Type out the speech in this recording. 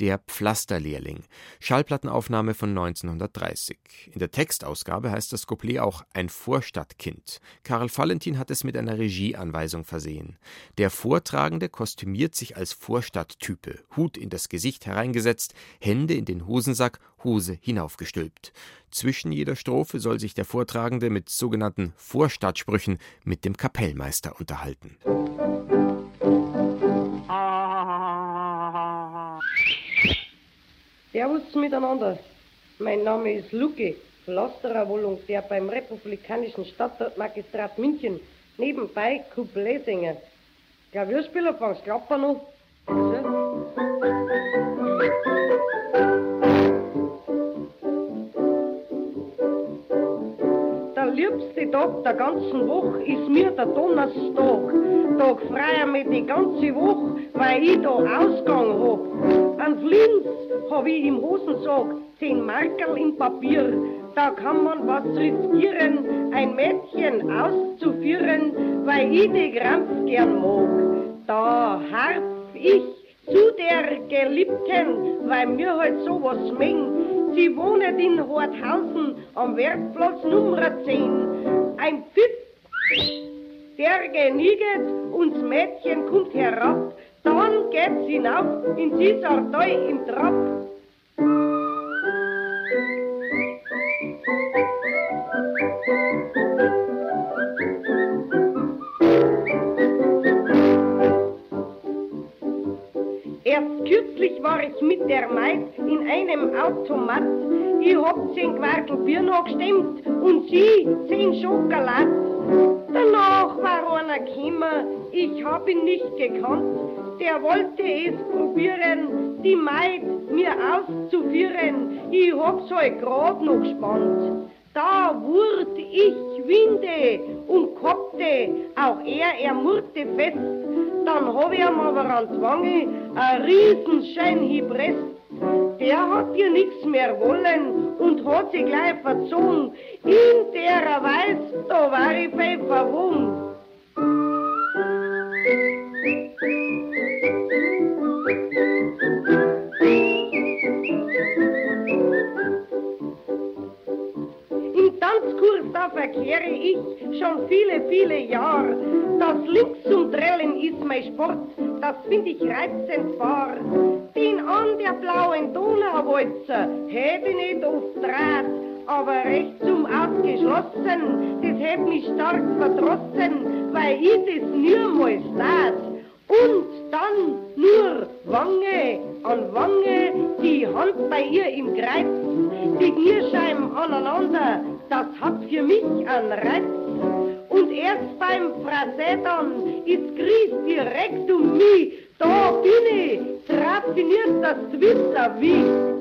Der Pflasterlehrling, Schallplattenaufnahme von 1930. In der Textausgabe heißt das Couplet auch Ein Vorstadtkind. Karl Valentin hat es mit einer Regieanweisung versehen. Der Vortragende kostümiert sich als Vorstadttype, Hut in das Gesicht hereingesetzt, Hände in den Hosensack, Hose hinaufgestülpt. Zwischen jeder Strophe soll sich der Vortragende mit sogenannten Vorstadtsprüchen mit dem Kapellmeister unterhalten. Servus miteinander. Mein Name ist Lucke, Pflasterer Volontär beim Republikanischen Stadtmagistrat München. Nebenbei Coupletsänger. Klavierspieler, fangst Klapper noch? Also. liebste Tag der ganzen Woche ist mir der Donnerstag. Tag freier mit die ganze Woche, weil ich da Ausgang hab. An Flins hab ich im Hosensack zehn Markerl im Papier. Da kann man was riskieren, ein Mädchen auszuführen, weil ich die Krampf gern mag. Da harf ich zu der Geliebten, weil mir halt sowas mengt Sie wohnet in Horthausen am Werkplatz Nummer 10. Ein Typ, der genieget und das Mädchen kommt herab. Hinauf in sie Sartei im Trab. Kürzlich war ich mit der Maid in einem Automat. Ich hab zehn Quartel Bier noch gestemmt und sie zehn Schokolad. Danach war einer gekommen, ich hab ihn nicht gekannt. Der wollte es probieren, die Maid mir auszuführen. Ich hab's halt grad noch gespannt. Da wurde ich winde und koppte, auch er, er murrte fest. Dann hab ich ihm aber an die Wange ein Riesenschein gepresst. Der hat ihr nichts mehr wollen und hat sich gleich verzogen. In der Weiß, da war ich bei verwungen. Tanzkurs, da verkehre ich schon viele, viele Jahre. Das Links zum Drellen ist mein Sport, das find ich reizend wahr. Den an der blauen Donauwalzer hätt ich nicht oft draht, aber recht zum Ausgeschlossen, das hätt mich stark verdrossen, weil ich das niemals tat. Und dann nur Wange an Wange, die Hand bei ihr im Kreis, die Knierscheiben aneinander, das hat für mich einen Reiz. Und erst beim Fraseddern ist Gries direkt um mich. Da bin ich, trafiniert das Twitter wie.